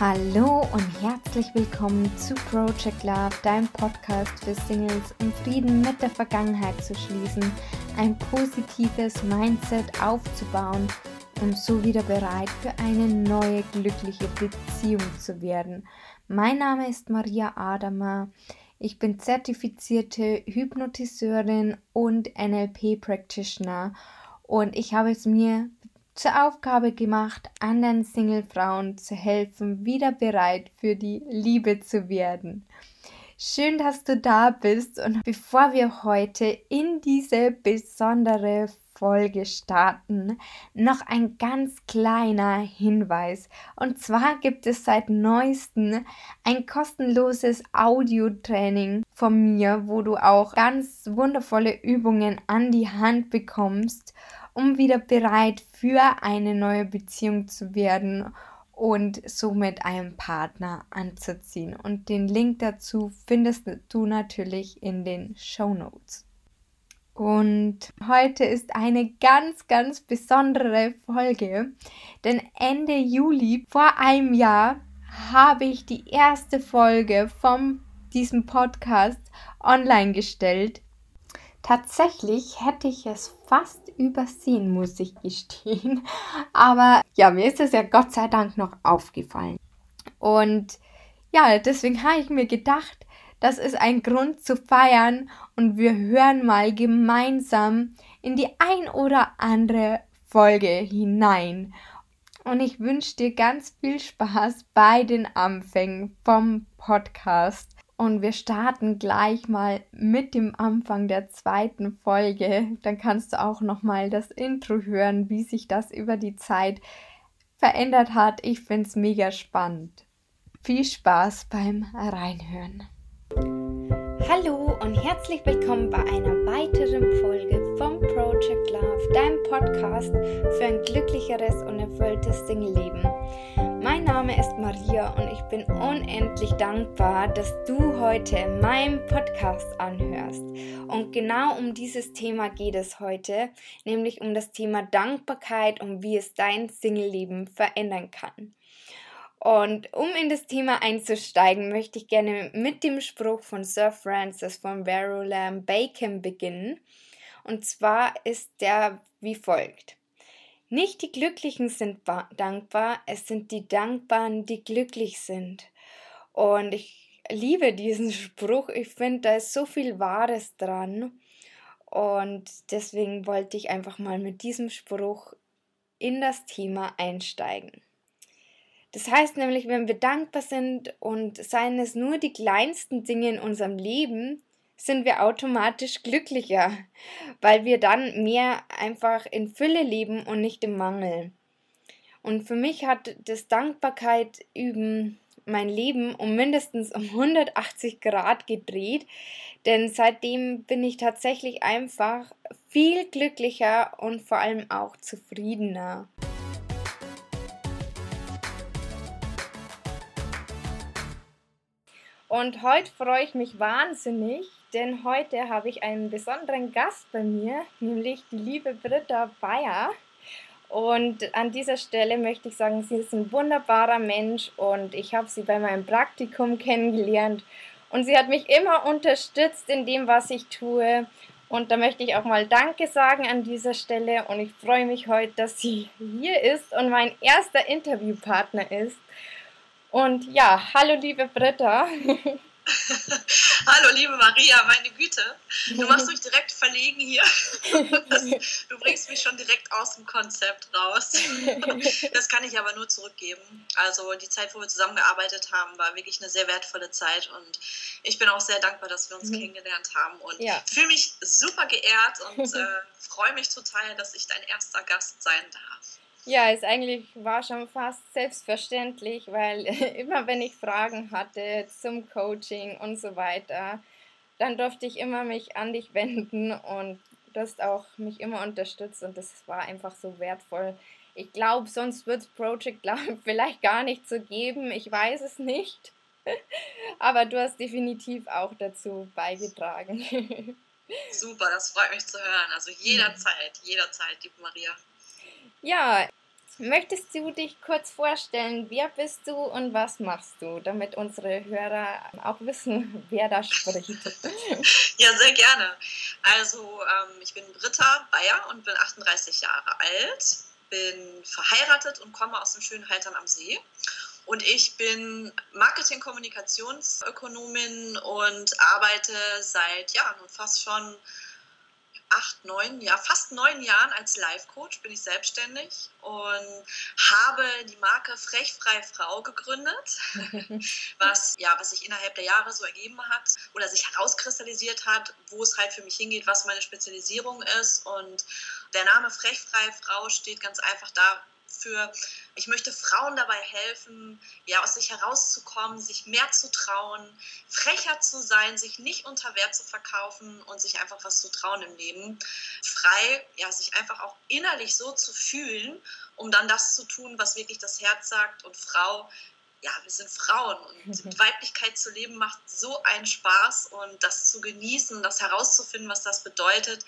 Hallo und herzlich willkommen zu Project Love, deinem Podcast für Singles, um Frieden mit der Vergangenheit zu schließen, ein positives Mindset aufzubauen und so wieder bereit für eine neue glückliche Beziehung zu werden. Mein Name ist Maria Adamer. Ich bin zertifizierte Hypnotiseurin und NLP Practitioner und ich habe es mir zur Aufgabe gemacht, anderen Single-Frauen zu helfen, wieder bereit für die Liebe zu werden. Schön, dass du da bist und bevor wir heute in diese besondere Folge starten, noch ein ganz kleiner Hinweis. Und zwar gibt es seit neuestem ein kostenloses Audiotraining von mir, wo du auch ganz wundervolle Übungen an die Hand bekommst um wieder bereit für eine neue Beziehung zu werden und somit einen Partner anzuziehen. Und den Link dazu findest du natürlich in den Show Notes. Und heute ist eine ganz, ganz besondere Folge, denn Ende Juli vor einem Jahr habe ich die erste Folge von diesem Podcast online gestellt Tatsächlich hätte ich es fast übersehen, muss ich gestehen. Aber ja, mir ist es ja Gott sei Dank noch aufgefallen. Und ja, deswegen habe ich mir gedacht, das ist ein Grund zu feiern und wir hören mal gemeinsam in die ein oder andere Folge hinein. Und ich wünsche dir ganz viel Spaß bei den Anfängen vom Podcast. Und wir starten gleich mal mit dem Anfang der zweiten Folge. Dann kannst du auch noch mal das Intro hören, wie sich das über die Zeit verändert hat. Ich finde es mega spannend. Viel Spaß beim Reinhören. Hallo und herzlich willkommen bei einer weiteren Folge vom Project Love, deinem Podcast für ein glücklicheres und erfülltes Single-Leben. Mein Name ist Maria und ich bin unendlich dankbar, dass du heute meinen Podcast anhörst. Und genau um dieses Thema geht es heute, nämlich um das Thema Dankbarkeit und wie es dein Single-Leben verändern kann. Und um in das Thema einzusteigen, möchte ich gerne mit dem Spruch von Sir Francis von Verulam Bacon beginnen. Und zwar ist der wie folgt. Nicht die Glücklichen sind dankbar, es sind die Dankbaren, die glücklich sind. Und ich liebe diesen Spruch. Ich finde, da ist so viel Wahres dran. Und deswegen wollte ich einfach mal mit diesem Spruch in das Thema einsteigen. Das heißt nämlich, wenn wir dankbar sind und seien es nur die kleinsten Dinge in unserem Leben, sind wir automatisch glücklicher, weil wir dann mehr einfach in Fülle leben und nicht im Mangel. Und für mich hat das Dankbarkeit üben mein Leben um mindestens um 180 Grad gedreht, denn seitdem bin ich tatsächlich einfach viel glücklicher und vor allem auch zufriedener. Und heute freue ich mich wahnsinnig, denn heute habe ich einen besonderen Gast bei mir, nämlich die liebe Britta Bayer. Und an dieser Stelle möchte ich sagen, sie ist ein wunderbarer Mensch und ich habe sie bei meinem Praktikum kennengelernt und sie hat mich immer unterstützt in dem, was ich tue. Und da möchte ich auch mal Danke sagen an dieser Stelle und ich freue mich heute, dass sie hier ist und mein erster Interviewpartner ist. Und ja, hallo liebe Britta. Hallo, liebe Maria, meine Güte. Du machst mich direkt verlegen hier. du bringst mich schon direkt aus dem Konzept raus. Das kann ich aber nur zurückgeben. Also die Zeit, wo wir zusammengearbeitet haben, war wirklich eine sehr wertvolle Zeit und ich bin auch sehr dankbar, dass wir uns mhm. kennengelernt haben und ja. fühle mich super geehrt und äh, freue mich total, dass ich dein erster Gast sein darf. Ja, es eigentlich war schon fast selbstverständlich, weil immer wenn ich Fragen hatte zum Coaching und so weiter, dann durfte ich immer mich an dich wenden und du hast auch mich immer unterstützt und das war einfach so wertvoll. Ich glaube, sonst wird es Project Love vielleicht gar nicht so geben, ich weiß es nicht. Aber du hast definitiv auch dazu beigetragen. Super, das freut mich zu hören. Also jederzeit, jederzeit, liebe Maria. Ja, Möchtest du dich kurz vorstellen, wer bist du und was machst du, damit unsere Hörer auch wissen, wer da spricht? Ja, sehr gerne. Also ähm, ich bin Britta Bayer und bin 38 Jahre alt, bin verheiratet und komme aus dem schönen Haltern am See. Und ich bin Marketing-Kommunikationsökonomin und arbeite seit ja nun fast schon acht, neun, ja, fast neun Jahren als Life-Coach bin ich selbstständig und habe die Marke Frechfrei Frau gegründet, was, ja, was sich innerhalb der Jahre so ergeben hat oder sich herauskristallisiert hat, wo es halt für mich hingeht, was meine Spezialisierung ist. Und der Name Frechfrei Frau steht ganz einfach da für, ich möchte Frauen dabei helfen, ja, aus sich herauszukommen, sich mehr zu trauen, frecher zu sein, sich nicht unter Wert zu verkaufen und sich einfach was zu trauen im Leben. Frei, ja, sich einfach auch innerlich so zu fühlen, um dann das zu tun, was wirklich das Herz sagt und Frau ja, wir sind Frauen und Weiblichkeit zu leben macht so einen Spaß und das zu genießen, das herauszufinden, was das bedeutet,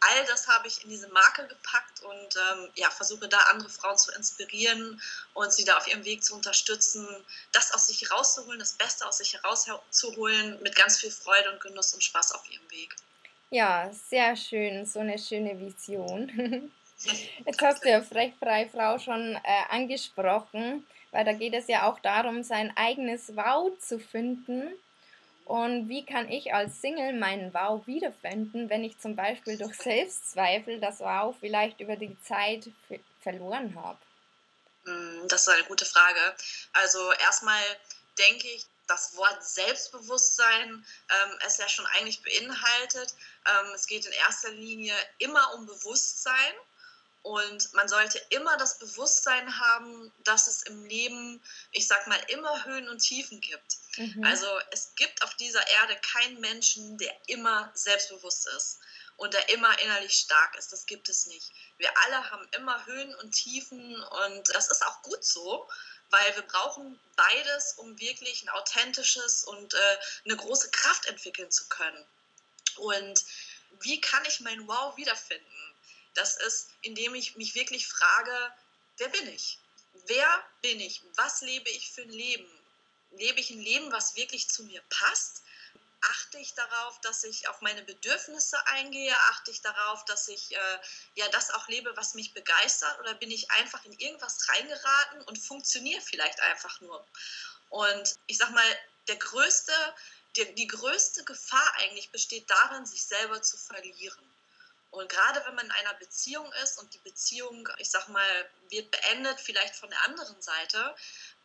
all das habe ich in diese Marke gepackt und ähm, ja, versuche da andere Frauen zu inspirieren und sie da auf ihrem Weg zu unterstützen, das aus sich herauszuholen, das Beste aus sich herauszuholen, mit ganz viel Freude und Genuss und Spaß auf ihrem Weg. Ja, sehr schön, so eine schöne Vision. Jetzt hast du ja Frechfrei Frau schon äh, angesprochen, weil da geht es ja auch darum, sein eigenes Wow zu finden und wie kann ich als Single meinen Wow wiederfinden, wenn ich zum Beispiel durch Selbstzweifel das Wow vielleicht über die Zeit verloren habe? Mm, das ist eine gute Frage. Also erstmal denke ich, das Wort Selbstbewusstsein ähm, es ja schon eigentlich beinhaltet. Ähm, es geht in erster Linie immer um Bewusstsein und man sollte immer das Bewusstsein haben, dass es im Leben, ich sag mal, immer Höhen und Tiefen gibt. Mhm. Also es gibt auf dieser Erde keinen Menschen, der immer selbstbewusst ist und der immer innerlich stark ist. Das gibt es nicht. Wir alle haben immer Höhen und Tiefen und das ist auch gut so, weil wir brauchen beides, um wirklich ein authentisches und äh, eine große Kraft entwickeln zu können. Und wie kann ich mein Wow wiederfinden? Das ist, indem ich mich wirklich frage, wer bin ich? Wer bin ich? Was lebe ich für ein Leben? Lebe ich ein Leben, was wirklich zu mir passt? Achte ich darauf, dass ich auf meine Bedürfnisse eingehe? Achte ich darauf, dass ich äh, ja das auch lebe, was mich begeistert? Oder bin ich einfach in irgendwas reingeraten und funktioniere vielleicht einfach nur? Und ich sag mal, der größte, die, die größte Gefahr eigentlich besteht darin, sich selber zu verlieren. Und gerade wenn man in einer Beziehung ist und die Beziehung, ich sag mal, wird beendet, vielleicht von der anderen Seite,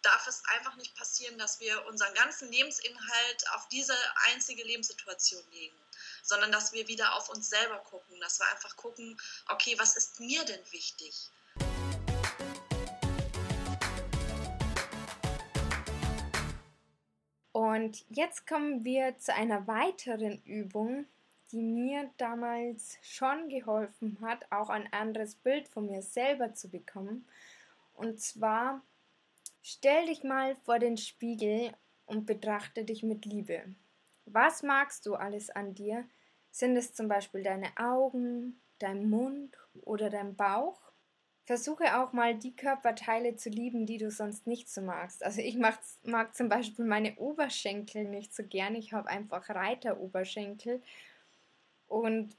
darf es einfach nicht passieren, dass wir unseren ganzen Lebensinhalt auf diese einzige Lebenssituation legen, sondern dass wir wieder auf uns selber gucken, dass wir einfach gucken, okay, was ist mir denn wichtig? Und jetzt kommen wir zu einer weiteren Übung, die mir damals schon geholfen hat, auch ein anderes Bild von mir selber zu bekommen. Und zwar, stell dich mal vor den Spiegel und betrachte dich mit Liebe. Was magst du alles an dir? Sind es zum Beispiel deine Augen, dein Mund oder dein Bauch? Versuche auch mal die Körperteile zu lieben, die du sonst nicht so magst. Also ich mag, zum Beispiel meine Oberschenkel nicht so gern. Ich habe einfach Reiteroberschenkel und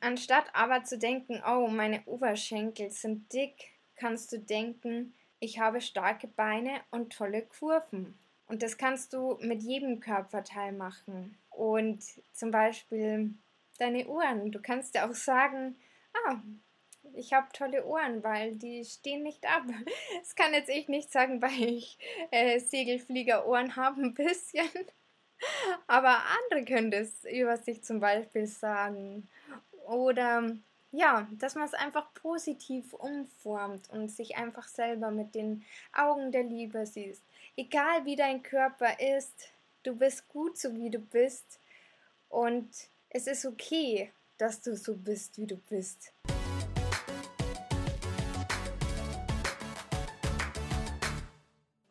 anstatt aber zu denken, oh, meine Oberschenkel sind dick, kannst du denken, ich habe starke Beine und tolle Kurven. Und das kannst du mit jedem Körperteil machen. Und zum Beispiel deine Ohren. Du kannst ja auch sagen, ah, ich habe tolle Ohren, weil die stehen nicht ab. Das kann jetzt ich nicht sagen, weil ich äh, Segelfliegerohren habe ein bisschen. Aber andere können das über sich zum Beispiel sagen. Oder ja, dass man es einfach positiv umformt und sich einfach selber mit den Augen der Liebe sieht. Egal wie dein Körper ist, du bist gut so wie du bist und es ist okay, dass du so bist, wie du bist.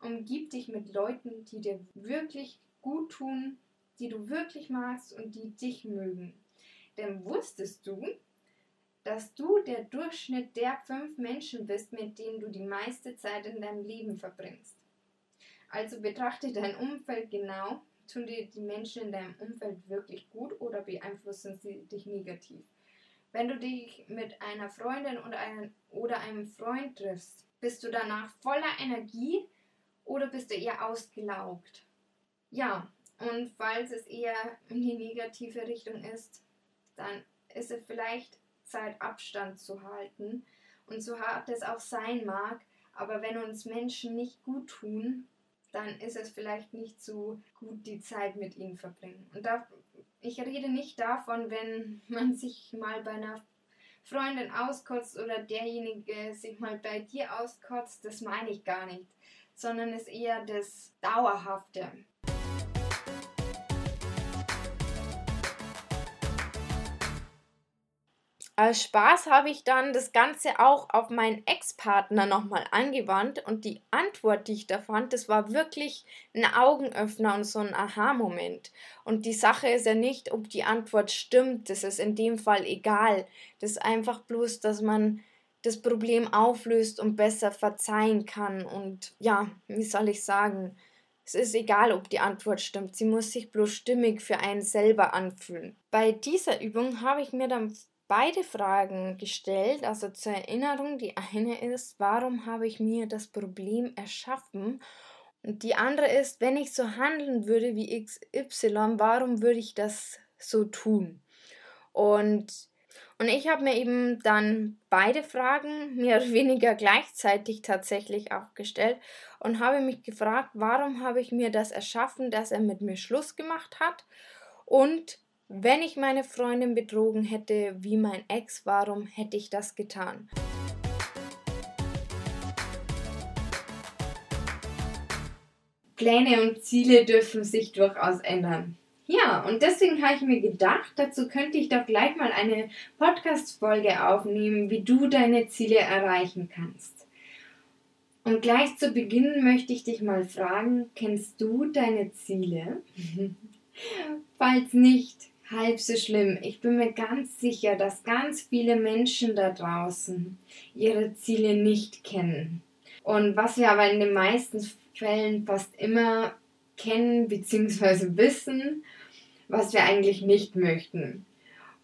Umgib dich mit Leuten, die dir wirklich gut tun, die du wirklich magst und die dich mögen. Denn wusstest du, dass du der Durchschnitt der fünf Menschen bist, mit denen du die meiste Zeit in deinem Leben verbringst. Also betrachte dein Umfeld genau. Tun dir die Menschen in deinem Umfeld wirklich gut oder beeinflussen sie dich negativ? Wenn du dich mit einer Freundin oder einem, oder einem Freund triffst, bist du danach voller Energie oder bist du eher ausgelaugt? Ja, und falls es eher in die negative Richtung ist, dann ist es vielleicht Zeit Abstand zu halten. Und so hart es auch sein mag, aber wenn uns Menschen nicht gut tun, dann ist es vielleicht nicht so gut, die Zeit mit ihnen verbringen. Und da, ich rede nicht davon, wenn man sich mal bei einer Freundin auskotzt oder derjenige sich mal bei dir auskotzt, das meine ich gar nicht, sondern es ist eher das Dauerhafte. Als Spaß habe ich dann das Ganze auch auf meinen Ex-Partner nochmal angewandt und die Antwort, die ich da fand, das war wirklich ein Augenöffner und so ein Aha-Moment. Und die Sache ist ja nicht, ob die Antwort stimmt, das ist in dem Fall egal. Das ist einfach bloß, dass man das Problem auflöst und besser verzeihen kann. Und ja, wie soll ich sagen, es ist egal, ob die Antwort stimmt, sie muss sich bloß stimmig für einen selber anfühlen. Bei dieser Übung habe ich mir dann beide Fragen gestellt. Also zur Erinnerung, die eine ist, warum habe ich mir das Problem erschaffen? Und die andere ist, wenn ich so handeln würde wie XY, warum würde ich das so tun? Und, und ich habe mir eben dann beide Fragen mehr oder weniger gleichzeitig tatsächlich auch gestellt und habe mich gefragt, warum habe ich mir das erschaffen, dass er mit mir Schluss gemacht hat? Und wenn ich meine Freundin betrogen hätte wie mein Ex, warum hätte ich das getan? Pläne und Ziele dürfen sich durchaus ändern. Ja, und deswegen habe ich mir gedacht, dazu könnte ich doch gleich mal eine Podcast-Folge aufnehmen, wie du deine Ziele erreichen kannst. Und gleich zu Beginn möchte ich dich mal fragen, kennst du deine Ziele? Falls nicht, halb so schlimm. Ich bin mir ganz sicher, dass ganz viele Menschen da draußen ihre Ziele nicht kennen. Und was wir aber in den meisten Fällen fast immer kennen bzw. wissen, was wir eigentlich nicht möchten.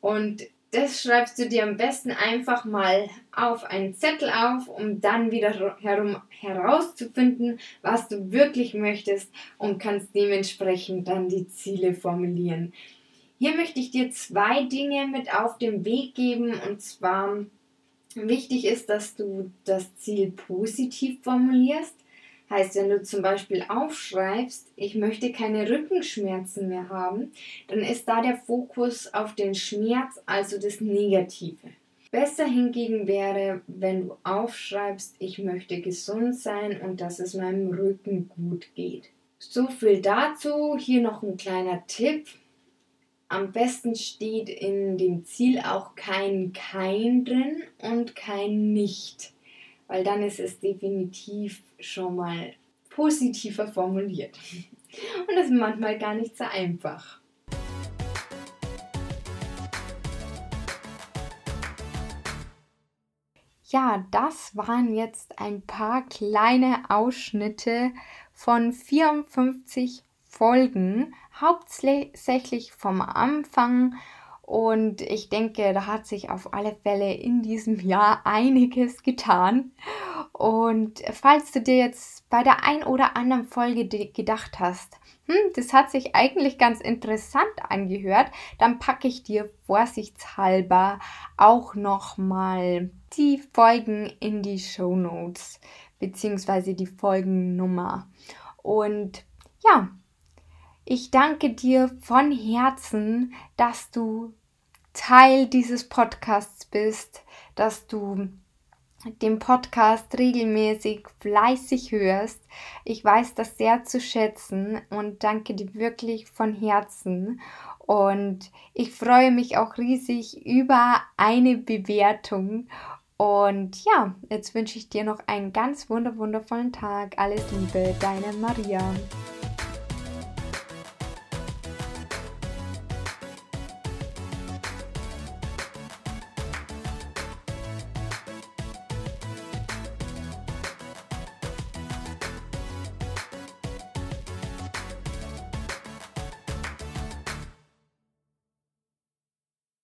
Und das schreibst du dir am besten einfach mal auf einen Zettel auf, um dann wieder herum herauszufinden, was du wirklich möchtest und kannst dementsprechend dann die Ziele formulieren. Hier möchte ich dir zwei Dinge mit auf den Weg geben und zwar wichtig ist, dass du das Ziel positiv formulierst. Heißt, wenn du zum Beispiel aufschreibst, ich möchte keine Rückenschmerzen mehr haben, dann ist da der Fokus auf den Schmerz, also das Negative. Besser hingegen wäre, wenn du aufschreibst, ich möchte gesund sein und dass es meinem Rücken gut geht. So viel dazu. Hier noch ein kleiner Tipp. Am besten steht in dem Ziel auch kein kein drin und kein nicht, weil dann ist es definitiv schon mal positiver formuliert. Und das ist manchmal gar nicht so einfach. Ja, das waren jetzt ein paar kleine Ausschnitte von 54 Folgen, hauptsächlich vom Anfang. Und ich denke, da hat sich auf alle Fälle in diesem Jahr einiges getan. Und falls du dir jetzt bei der ein oder anderen Folge gedacht hast, hm, das hat sich eigentlich ganz interessant angehört, dann packe ich dir vorsichtshalber auch nochmal die Folgen in die Show Notes, beziehungsweise die Folgennummer. Und ja, ich danke dir von Herzen, dass du Teil dieses Podcasts bist, dass du den Podcast regelmäßig fleißig hörst. Ich weiß das sehr zu schätzen und danke dir wirklich von Herzen. Und ich freue mich auch riesig über eine Bewertung. Und ja, jetzt wünsche ich dir noch einen ganz wundervollen Tag. Alles Liebe, deine Maria.